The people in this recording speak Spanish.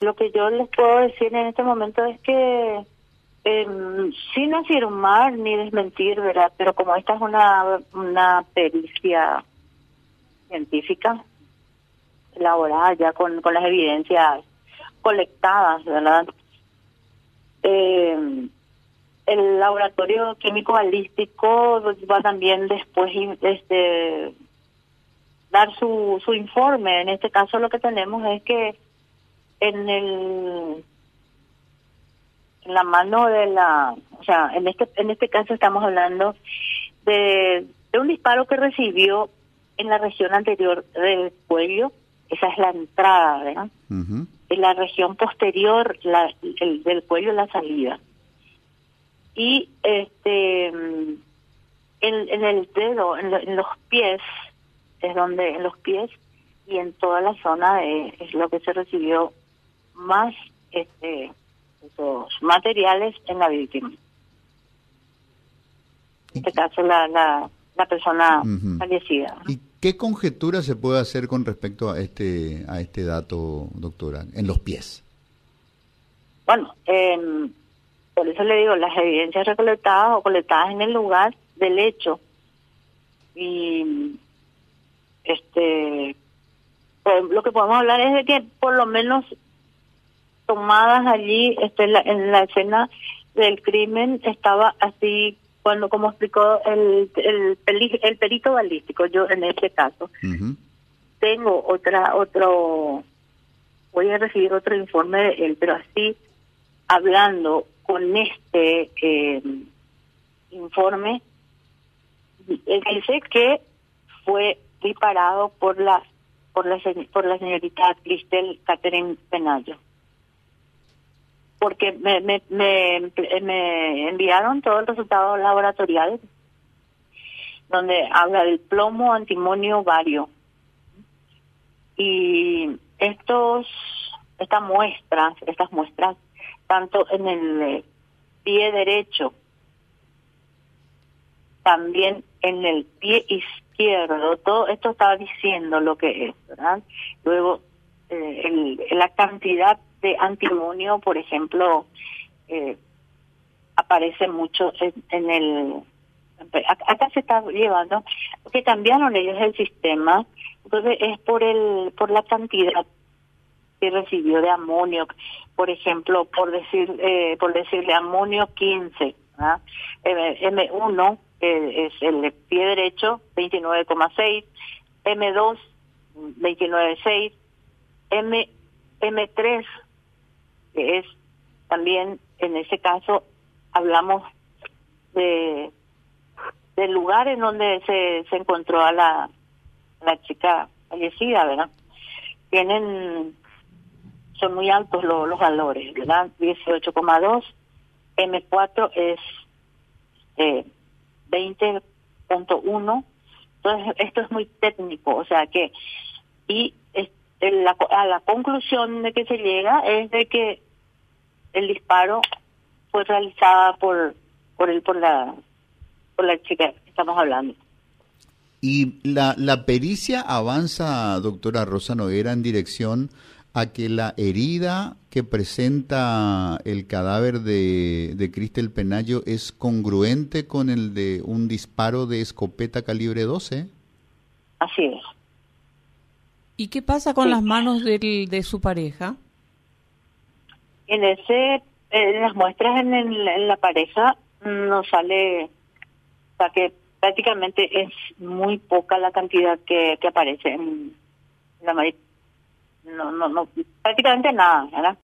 Lo que yo les puedo decir en este momento es que eh, sin afirmar ni desmentir, ¿verdad? Pero como esta es una, una pericia científica, elaborada ya con, con las evidencias colectadas, ¿verdad? Eh, el laboratorio químico balístico va también después este dar su, su informe. En este caso lo que tenemos es que en el en la mano de la, o sea, en este en este caso estamos hablando de, de un disparo que recibió en la región anterior del cuello, esa es la entrada, ¿verdad? En la región posterior la, el, del cuello la salida. Y este en, en el dedo, en, en los pies, es donde en los pies y en toda la zona es lo que se recibió más este materiales en la víctima. En este caso la, la, la persona fallecida. ¿Y qué conjetura se puede hacer con respecto a este a este dato, doctora, en los pies? Bueno, eh, por eso le digo, las evidencias recolectadas o colectadas en el lugar del hecho y este pues, lo que podemos hablar es de que por lo menos tomadas allí este, en, la, escena del crimen estaba así cuando como explicó el el, el, perito balístico yo en este caso. Tengo otra otro voy a recibir otro informe de él pero así hablando con este eh, informe él dice que fue disparado por la por la por la señorita Cristel Catherine Penayo porque me, me, me, enviaron todo el resultado laboratorial donde habla del plomo antimonio vario y estos estas muestras estas muestras tanto en el pie derecho también en el pie izquierdo todo esto estaba diciendo lo que es verdad luego eh, el, la cantidad de antimonio, por ejemplo, eh, aparece mucho en, el... Acá se está llevando, porque cambiaron ellos el sistema, entonces es por el por la cantidad que recibió de amonio, por ejemplo, por decir eh, por decirle amonio 15, M1 es el pie derecho 29,6, M2 29,6, M M3 que es también en ese caso hablamos de del lugar en donde se, se encontró a la, la chica fallecida, ¿verdad? Tienen, son muy altos los valores, ¿verdad? 18,2, M4 es eh, 20.1, entonces esto es muy técnico, o sea que, y la, a la conclusión de que se llega es de que el disparo fue realizada por por el por la por la chica que estamos hablando. Y la, la pericia avanza, doctora Rosa Noguera, en dirección a que la herida que presenta el cadáver de, de Cristel Penayo es congruente con el de un disparo de escopeta calibre 12. Así es. ¿Y qué pasa con las manos del, de su pareja? En ese, en las muestras en, en la pareja no sale, o sea que prácticamente es muy poca la cantidad que, que aparece en la no, no, no, prácticamente nada, ¿verdad?